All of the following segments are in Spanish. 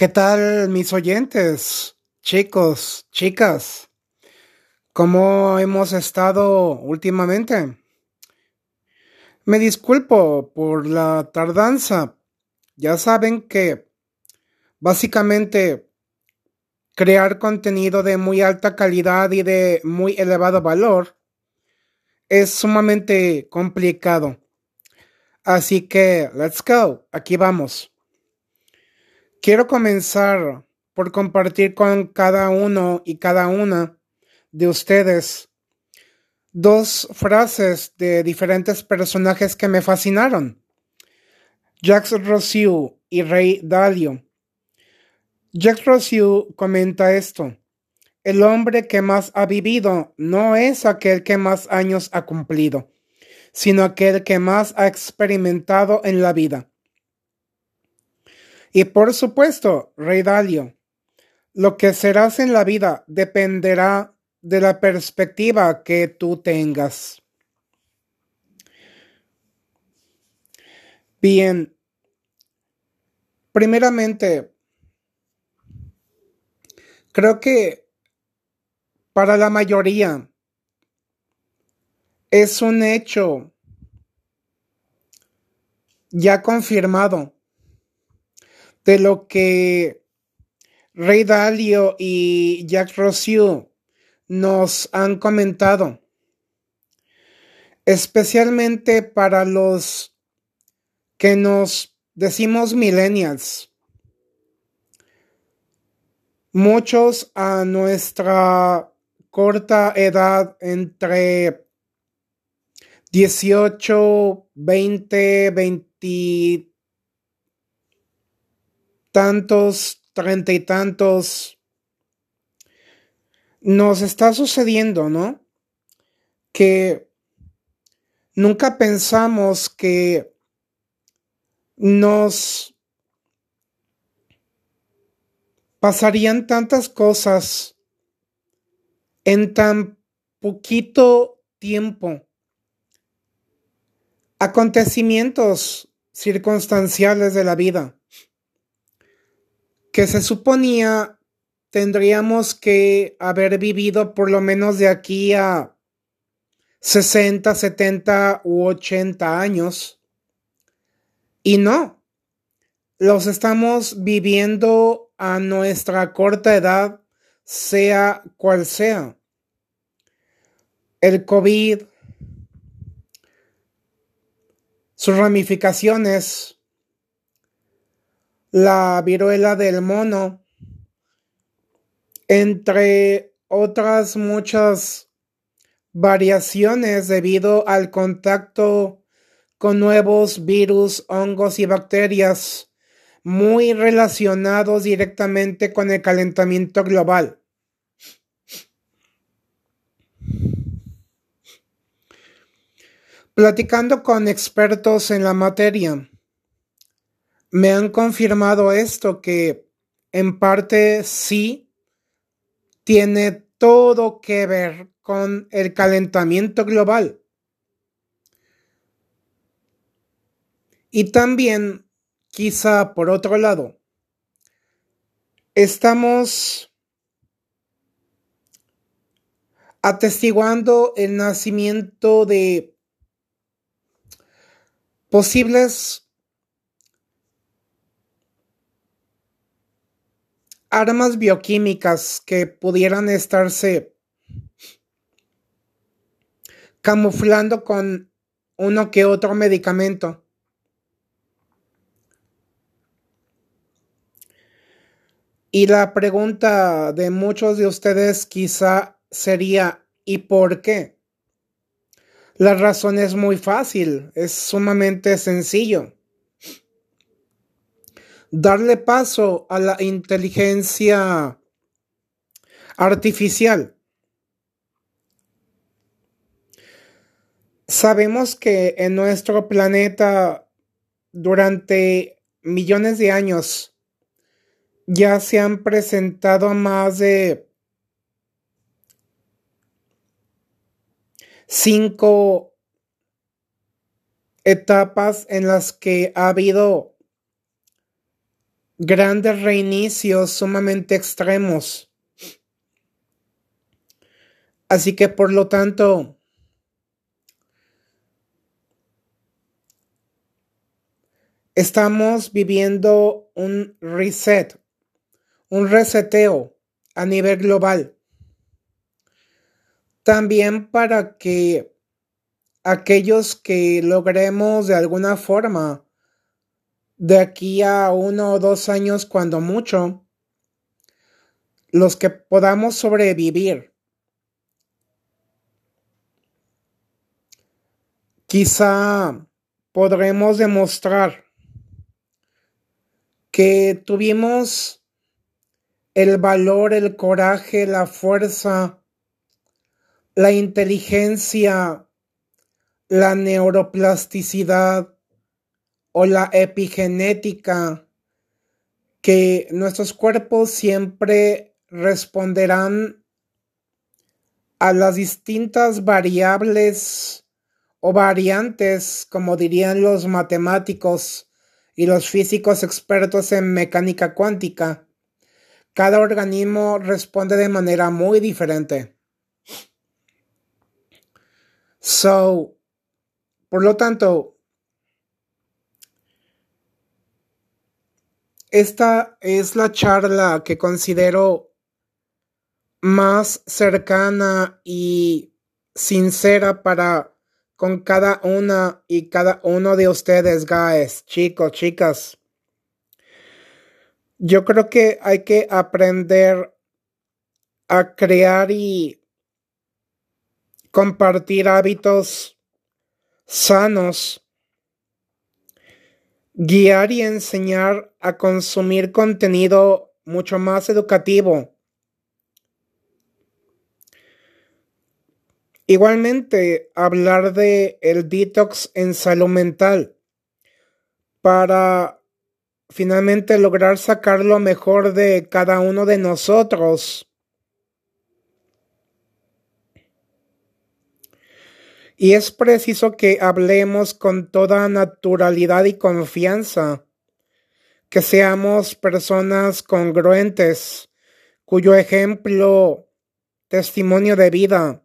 ¿Qué tal mis oyentes, chicos, chicas? ¿Cómo hemos estado últimamente? Me disculpo por la tardanza. Ya saben que básicamente crear contenido de muy alta calidad y de muy elevado valor es sumamente complicado. Así que, let's go, aquí vamos. Quiero comenzar por compartir con cada uno y cada una de ustedes dos frases de diferentes personajes que me fascinaron. Jacques Rossiu y Rey Dalio. Jacques Rossiu comenta esto. El hombre que más ha vivido no es aquel que más años ha cumplido, sino aquel que más ha experimentado en la vida. Y por supuesto, Rey Dalio, lo que serás en la vida dependerá de la perspectiva que tú tengas. Bien, primeramente, creo que para la mayoría es un hecho ya confirmado de lo que Rey Dalio y Jack Rossiu nos han comentado, especialmente para los que nos decimos millennials. Muchos a nuestra corta edad entre 18, 20, 20 tantos, treinta y tantos, nos está sucediendo, ¿no? Que nunca pensamos que nos pasarían tantas cosas en tan poquito tiempo. Acontecimientos circunstanciales de la vida que se suponía tendríamos que haber vivido por lo menos de aquí a 60, 70 u 80 años. Y no, los estamos viviendo a nuestra corta edad, sea cual sea. El COVID, sus ramificaciones, la viruela del mono, entre otras muchas variaciones debido al contacto con nuevos virus, hongos y bacterias muy relacionados directamente con el calentamiento global. Platicando con expertos en la materia, me han confirmado esto, que en parte sí tiene todo que ver con el calentamiento global. Y también, quizá por otro lado, estamos atestiguando el nacimiento de posibles armas bioquímicas que pudieran estarse camuflando con uno que otro medicamento. Y la pregunta de muchos de ustedes quizá sería, ¿y por qué? La razón es muy fácil, es sumamente sencillo darle paso a la inteligencia artificial. Sabemos que en nuestro planeta durante millones de años ya se han presentado más de cinco etapas en las que ha habido grandes reinicios sumamente extremos. Así que por lo tanto, estamos viviendo un reset, un reseteo a nivel global. También para que aquellos que logremos de alguna forma de aquí a uno o dos años cuando mucho, los que podamos sobrevivir. Quizá podremos demostrar que tuvimos el valor, el coraje, la fuerza, la inteligencia, la neuroplasticidad, o la epigenética, que nuestros cuerpos siempre responderán a las distintas variables o variantes, como dirían los matemáticos y los físicos expertos en mecánica cuántica. Cada organismo responde de manera muy diferente. So, por lo tanto, Esta es la charla que considero más cercana y sincera para con cada una y cada uno de ustedes, guys, chicos, chicas. Yo creo que hay que aprender a crear y compartir hábitos sanos guiar y enseñar a consumir contenido mucho más educativo. Igualmente, hablar de el detox en salud mental para finalmente lograr sacar lo mejor de cada uno de nosotros Y es preciso que hablemos con toda naturalidad y confianza, que seamos personas congruentes, cuyo ejemplo, testimonio de vida,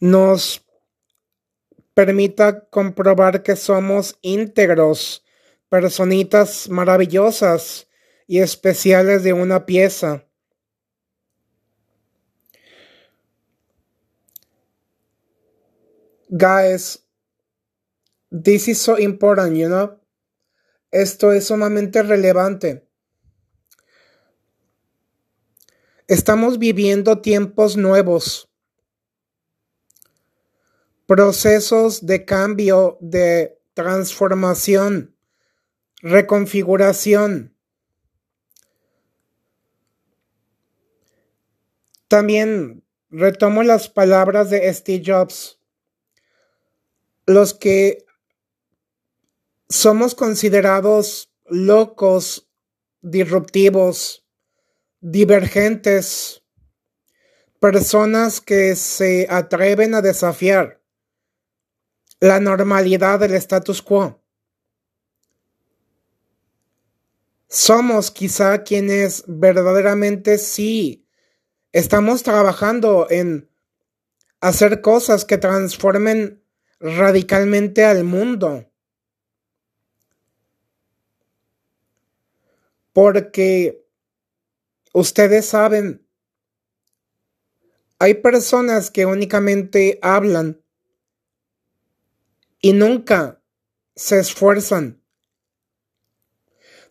nos permita comprobar que somos íntegros, personitas maravillosas y especiales de una pieza. Guys, this is so important, you know. Esto es sumamente relevante. Estamos viviendo tiempos nuevos, procesos de cambio, de transformación, reconfiguración. También retomo las palabras de Steve Jobs los que somos considerados locos, disruptivos, divergentes, personas que se atreven a desafiar la normalidad del status quo. Somos quizá quienes verdaderamente sí estamos trabajando en hacer cosas que transformen radicalmente al mundo. Porque ustedes saben, hay personas que únicamente hablan y nunca se esfuerzan.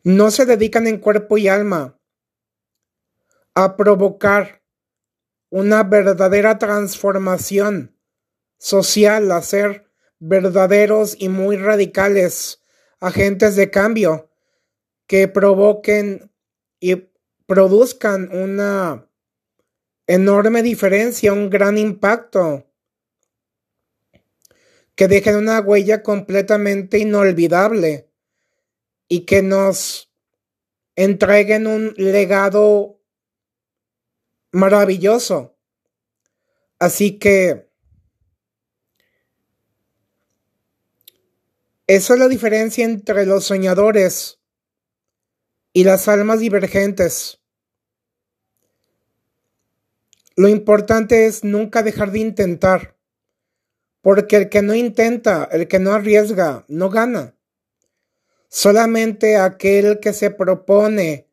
No se dedican en cuerpo y alma a provocar una verdadera transformación social a ser verdaderos y muy radicales agentes de cambio que provoquen y produzcan una enorme diferencia, un gran impacto, que dejen una huella completamente inolvidable y que nos entreguen un legado maravilloso. Así que Esa es la diferencia entre los soñadores y las almas divergentes. Lo importante es nunca dejar de intentar, porque el que no intenta, el que no arriesga, no gana. Solamente aquel que se propone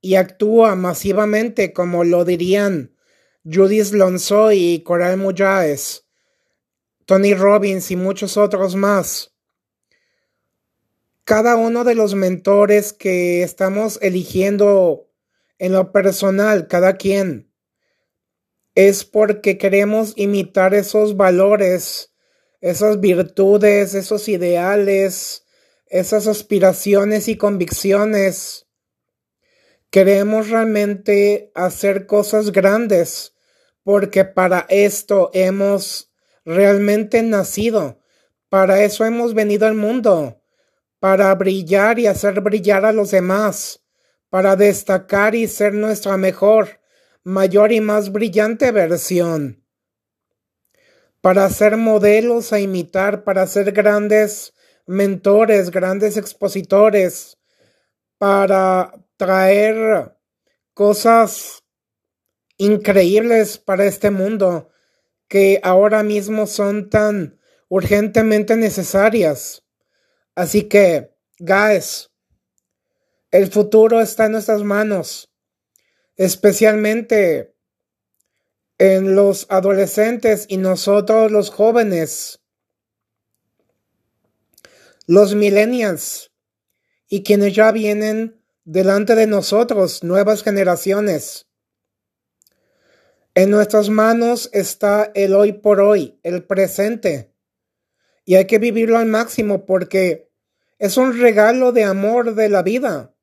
y actúa masivamente, como lo dirían Judith Lonsoy y Coral Muyáez, Tony Robbins y muchos otros más. Cada uno de los mentores que estamos eligiendo en lo personal, cada quien, es porque queremos imitar esos valores, esas virtudes, esos ideales, esas aspiraciones y convicciones. Queremos realmente hacer cosas grandes porque para esto hemos realmente nacido. Para eso hemos venido al mundo, para brillar y hacer brillar a los demás, para destacar y ser nuestra mejor, mayor y más brillante versión, para ser modelos a imitar, para ser grandes mentores, grandes expositores, para traer cosas increíbles para este mundo, que ahora mismo son tan urgentemente necesarias. Así que, guys, el futuro está en nuestras manos, especialmente en los adolescentes y nosotros los jóvenes, los millennials y quienes ya vienen delante de nosotros, nuevas generaciones. En nuestras manos está el hoy por hoy, el presente. Y hay que vivirlo al máximo porque es un regalo de amor de la vida.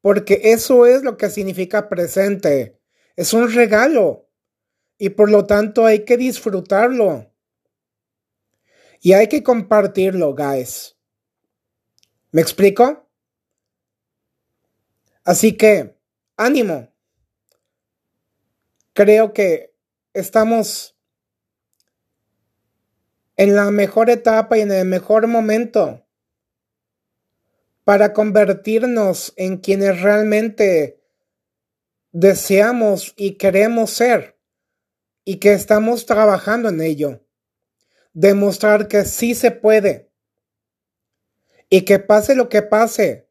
Porque eso es lo que significa presente. Es un regalo. Y por lo tanto hay que disfrutarlo. Y hay que compartirlo, guys. ¿Me explico? Así que, ánimo creo que estamos en la mejor etapa y en el mejor momento para convertirnos en quienes realmente deseamos y queremos ser y que estamos trabajando en ello. Demostrar que sí se puede y que pase lo que pase,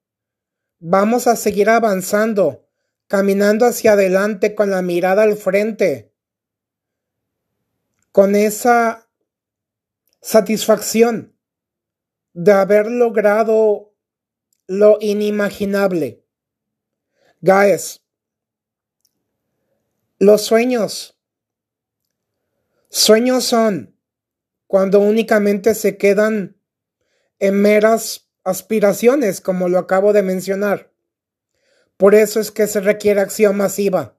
vamos a seguir avanzando caminando hacia adelante con la mirada al frente, con esa satisfacción de haber logrado lo inimaginable. Guys, los sueños, sueños son cuando únicamente se quedan en meras aspiraciones, como lo acabo de mencionar. Por eso es que se requiere acción masiva.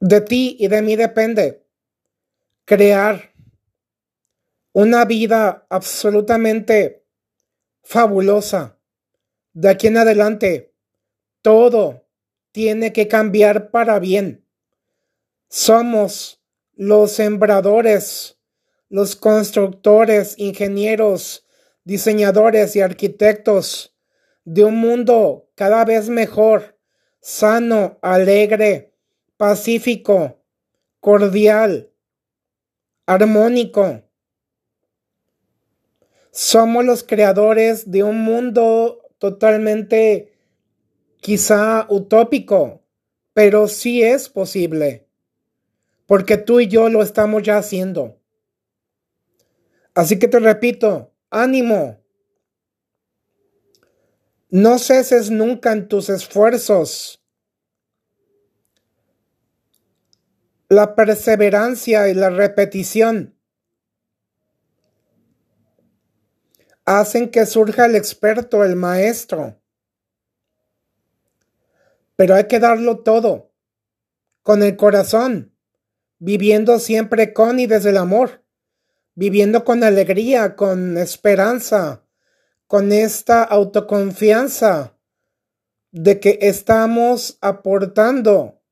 De ti y de mí depende crear una vida absolutamente fabulosa. De aquí en adelante, todo tiene que cambiar para bien. Somos los sembradores, los constructores, ingenieros, diseñadores y arquitectos de un mundo cada vez mejor, sano, alegre, pacífico, cordial, armónico. Somos los creadores de un mundo totalmente quizá utópico, pero sí es posible, porque tú y yo lo estamos ya haciendo. Así que te repito, ánimo, no ceses nunca en tus esfuerzos. La perseverancia y la repetición hacen que surja el experto, el maestro. Pero hay que darlo todo, con el corazón, viviendo siempre con y desde el amor, viviendo con alegría, con esperanza, con esta autoconfianza de que estamos aportando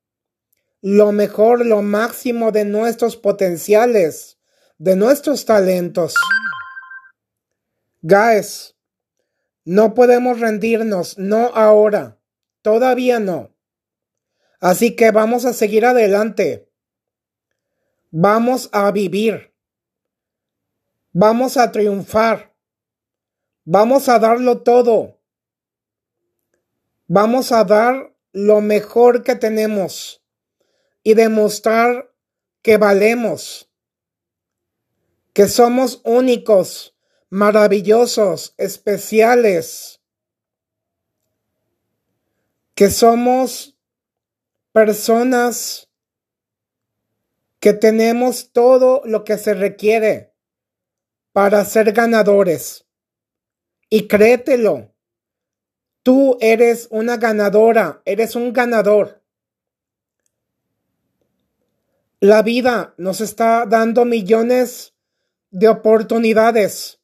lo mejor, lo máximo de nuestros potenciales, de nuestros talentos. Guys, No podemos rendirnos, no ahora, todavía no. Así que vamos a seguir adelante. Vamos a vivir. Vamos a triunfar. Vamos a darlo todo. Vamos a dar lo mejor que tenemos y demostrar que valemos, que somos únicos, maravillosos, especiales, que somos personas que tenemos todo lo que se requiere para ser ganadores. Y créetelo, tú eres una ganadora, eres un ganador. La vida nos está dando millones de oportunidades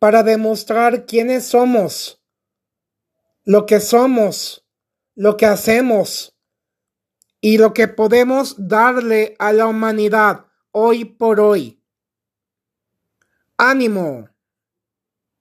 para demostrar quiénes somos, lo que somos, lo que hacemos y lo que podemos darle a la humanidad hoy por hoy. Ánimo.